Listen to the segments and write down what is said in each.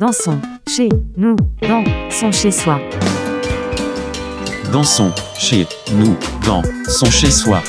Dansons chez nous, dans dansons chez soi. Dansons chez nous, dans dansons chez soi.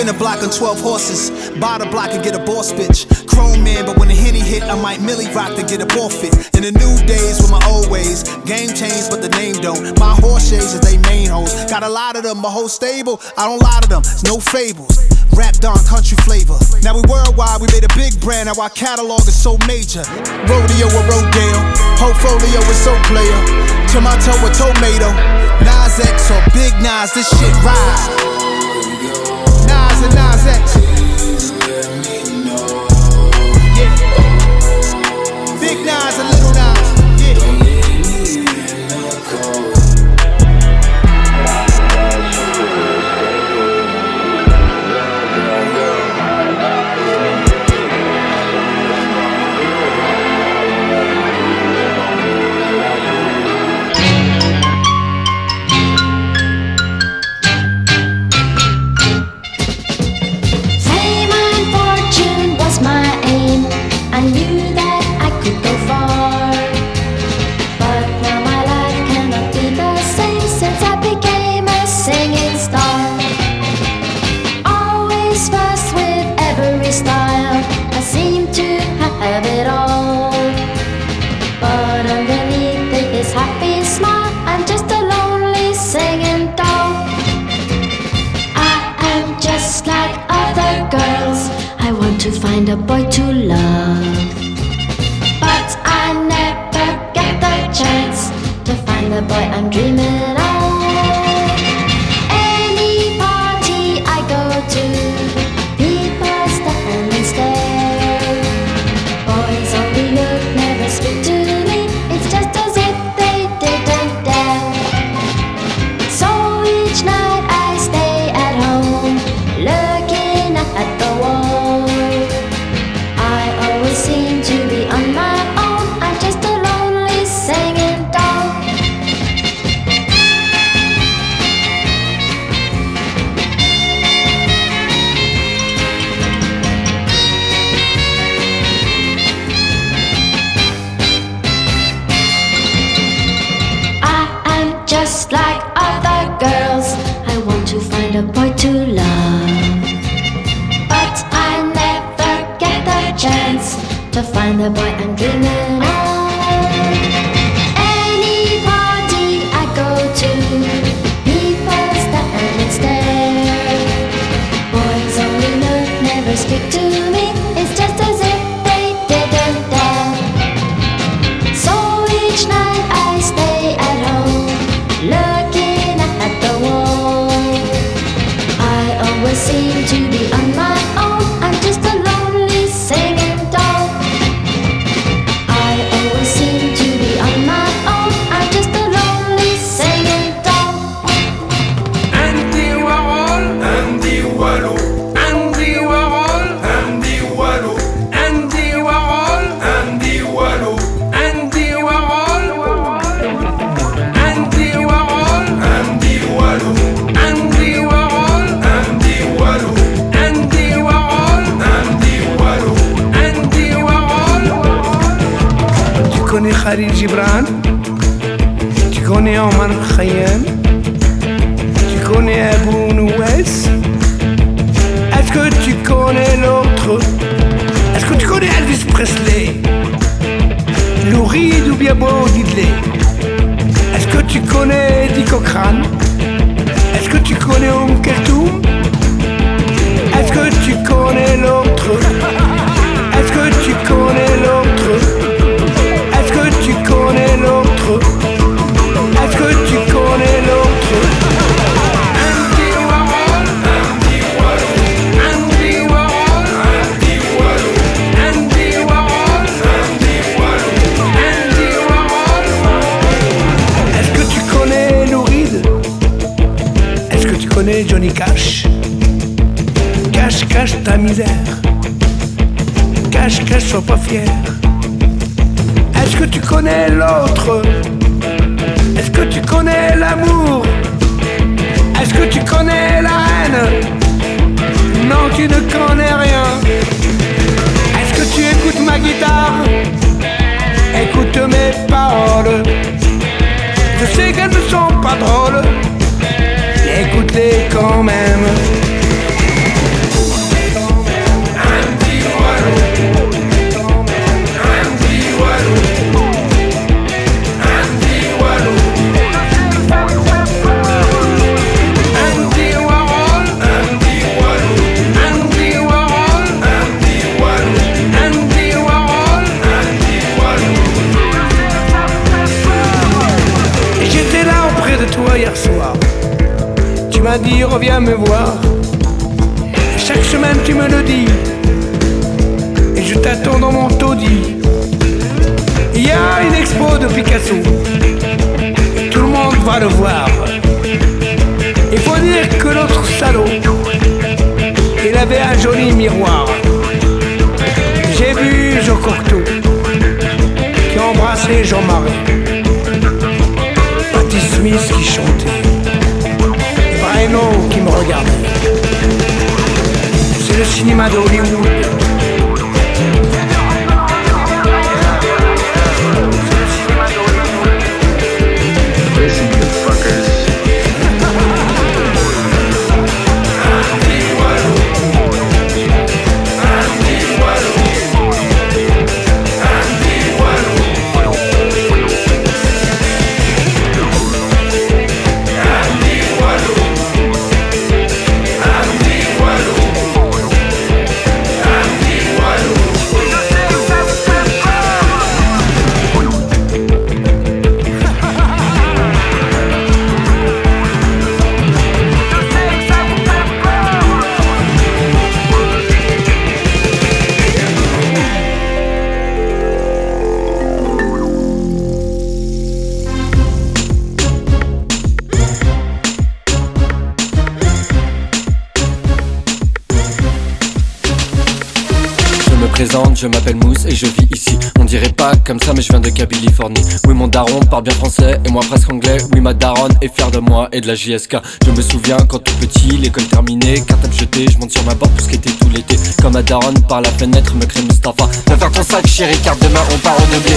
Spin a block on 12 horses. Buy the block and get a boss bitch. Chrome man, but when the henny hit, I might milli rock to get a forfeit. In the new days with my old ways. Game changed, but the name don't. My horse shades is they main hoes. Got a lot of them, my whole stable. I don't lie to them, it's no fables. Rapped on country flavor. Now we worldwide, we made a big brand. Now our catalog is so major. Rodeo or rodeo, whole portfolio is so player. Tomato or tomato. Nas X or Big Nas, this shit rise and eyes la Non, tu ne connais rien. Est-ce que tu écoutes ma guitare? Écoute mes paroles. Je sais qu'elles ne sont pas drôles. Écoute-les quand même. Dit reviens me voir. Chaque semaine tu me le dis. Et je t'attends dans mon taudis. Il y a une expo de Picasso. Tout le monde va le voir. Il faut dire que l'autre salaud, il avait un joli miroir. J'ai vu Jean Cocteau qui embrassait Jean-Marie. Patti Smith qui chantait. Breno qui me regardait. C'est le cinéma de je m'appelle Mousse et je vis ici. On dirait pas comme ça, mais je viens de Californie. Oui, mon daron parle bien français et moi presque anglais. Oui, ma daronne est fière de moi et de la JSK. Je me souviens quand tout petit, l'école terminée, cartable jetée, je monte sur ma porte pour skater tout l'été. Comme ma daronne par la fenêtre me crée Mustapha. Viens faire ton sac, chérie, car demain on part au blé.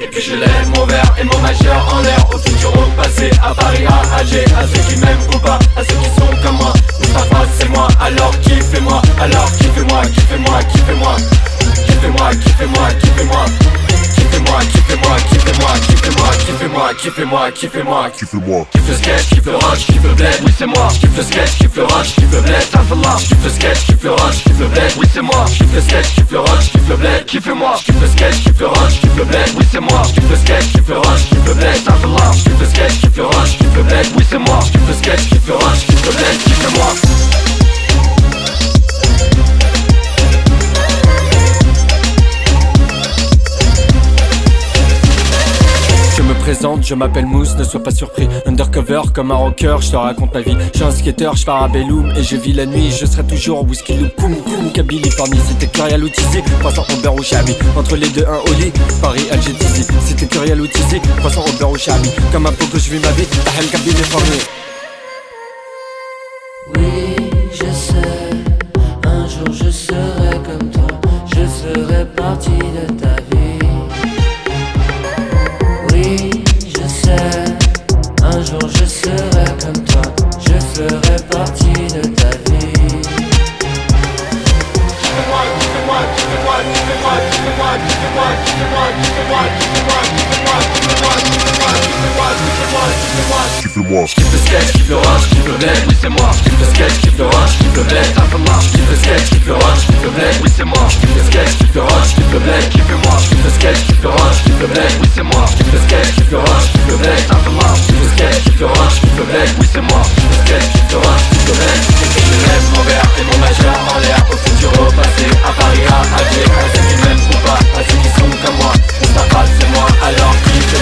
Et puis je lève mon verre et mon majeur en l'air Au futur, au passé, à Paris, à Alger À ceux qui m'aiment ou pas, à ceux qui sont comme moi c'est moi, alors kiffez-moi, kiffez-moi, kiffez-moi. Kiffe le sketch, kiffe le rush, kiffe le bled, oui c'est moi. Kiffe le sketch, kiffe le rush, kiffe le bled, Tafallah. Kiffe le sketch, kiffe le rush, kiffe le bled, oui c'est moi. Kiffe le sketch, kiffe le rush, kiffe le bled, kiffez-moi. Kiffe le sketch, kiffe le rush, kiffe le bled, oui c'est moi. Kiffe le sketch, kiffe le rush, kiffe le bled, Tafallah. Kiffe le sketch, kiffe le rush, kiffe le bled, oui c'est moi. Kiffe le sketch, kiffe le rush, kiffe le bled, kiffez-moi. Je m'appelle Mousse, ne sois pas surpris. Undercover comme un rocker, je te raconte ma vie. Je suis un skater, je pars à Belloum et je vis la nuit. Je serai toujours whisky loop, koum koum, Californie. C'était Curial ou Tizi, 300 au beurre ou chabi. Entre les deux, un lit, Paris, Alger, Tizi. C'était Curial ou Tizi, 300 au beurre ou chabi. Comme un que je vis ma vie, Tahel, Californie. Oui, je sais, un jour je serai comme toi, je ferai partie de ta serai comme toi, je ferai partie de ta vie. Kiffe le moi. Sketch, oui c'est moi. Sketch, sketch, oui c'est moi. Sketch, le sketch, oui c'est moi. Sketch, bled. Et je lève mon majeur en l'air, au futur, au passé, à Paris, à Alger, à m'aiment ou finissons comme moi On s'appelle c'est moi alors qui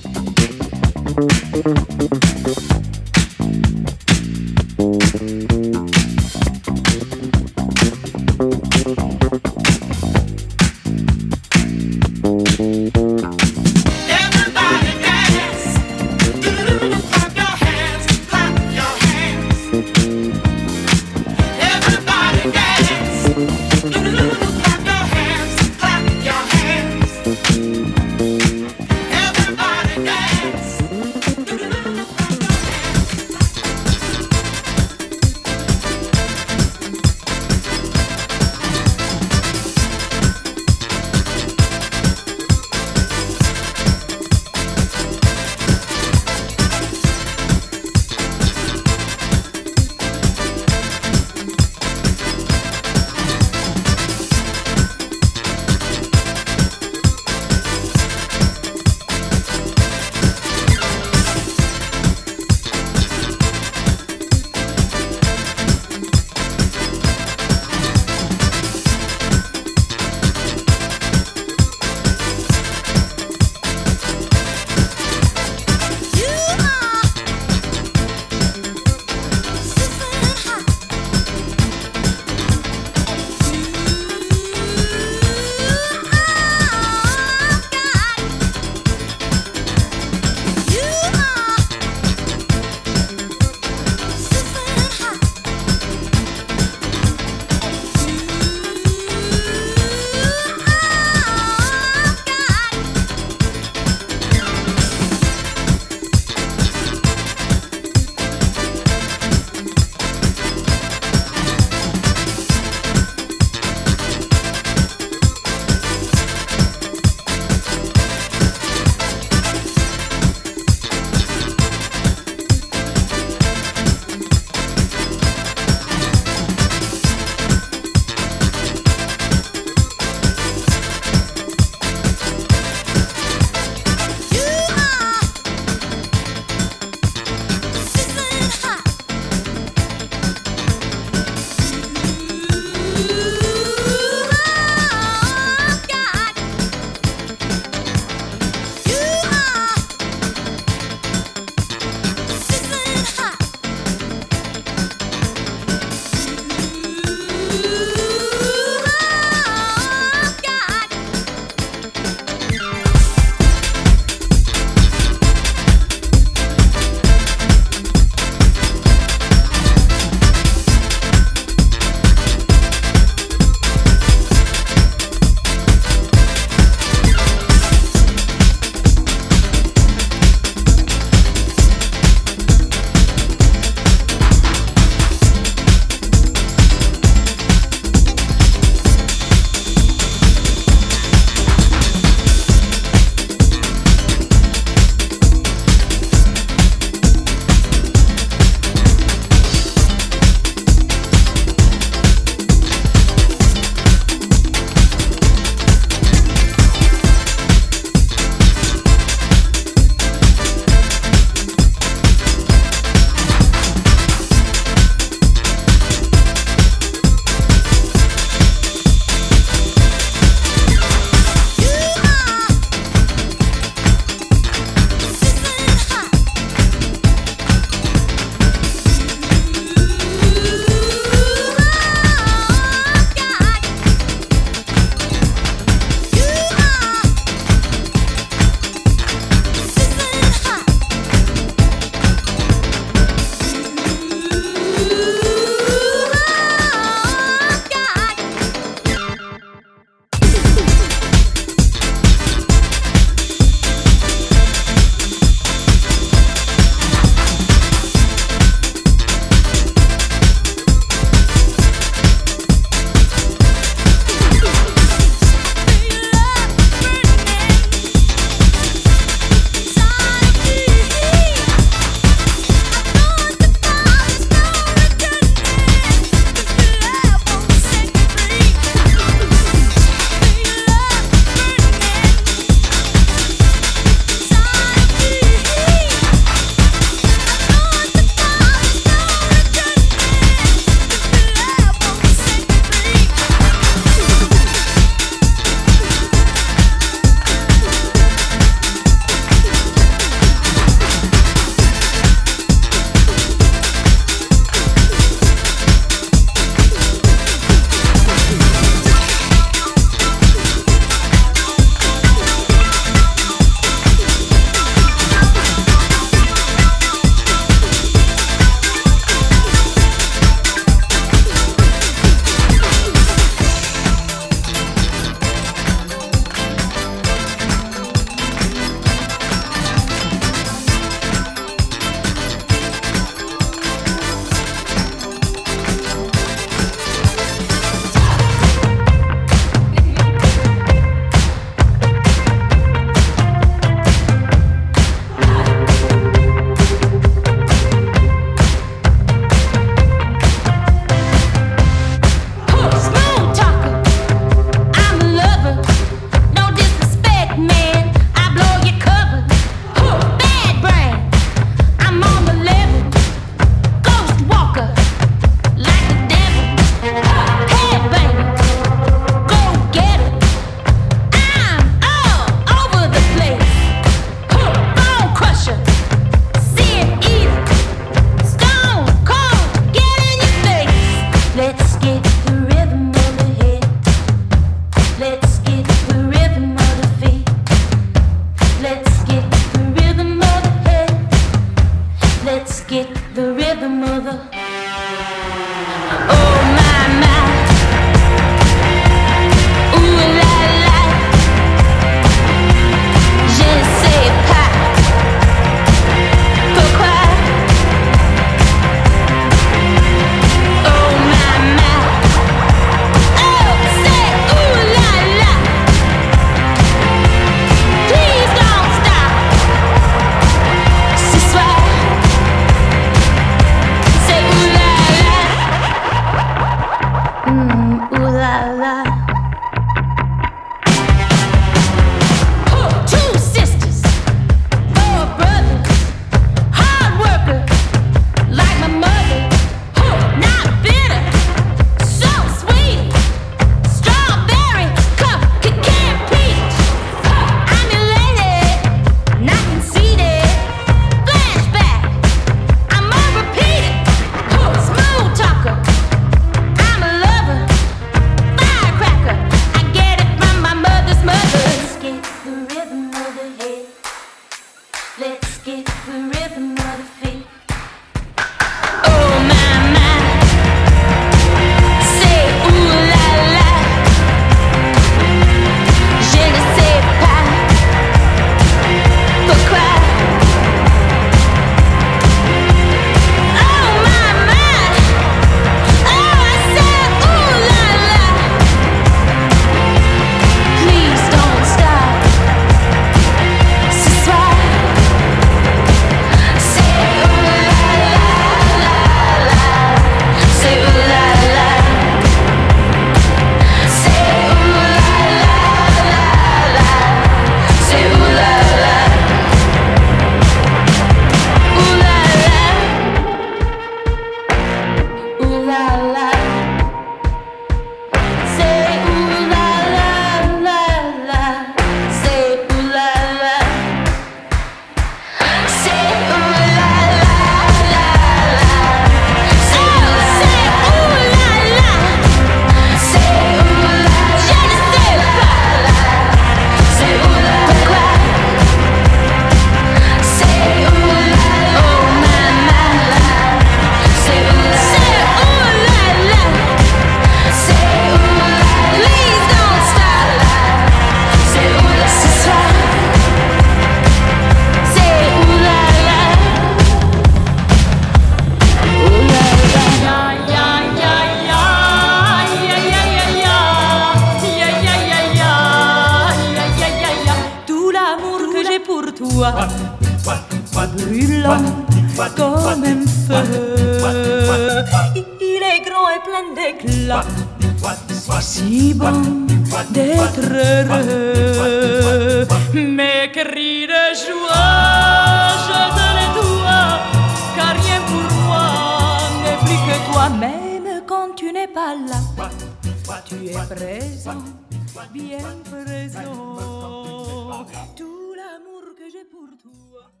Bien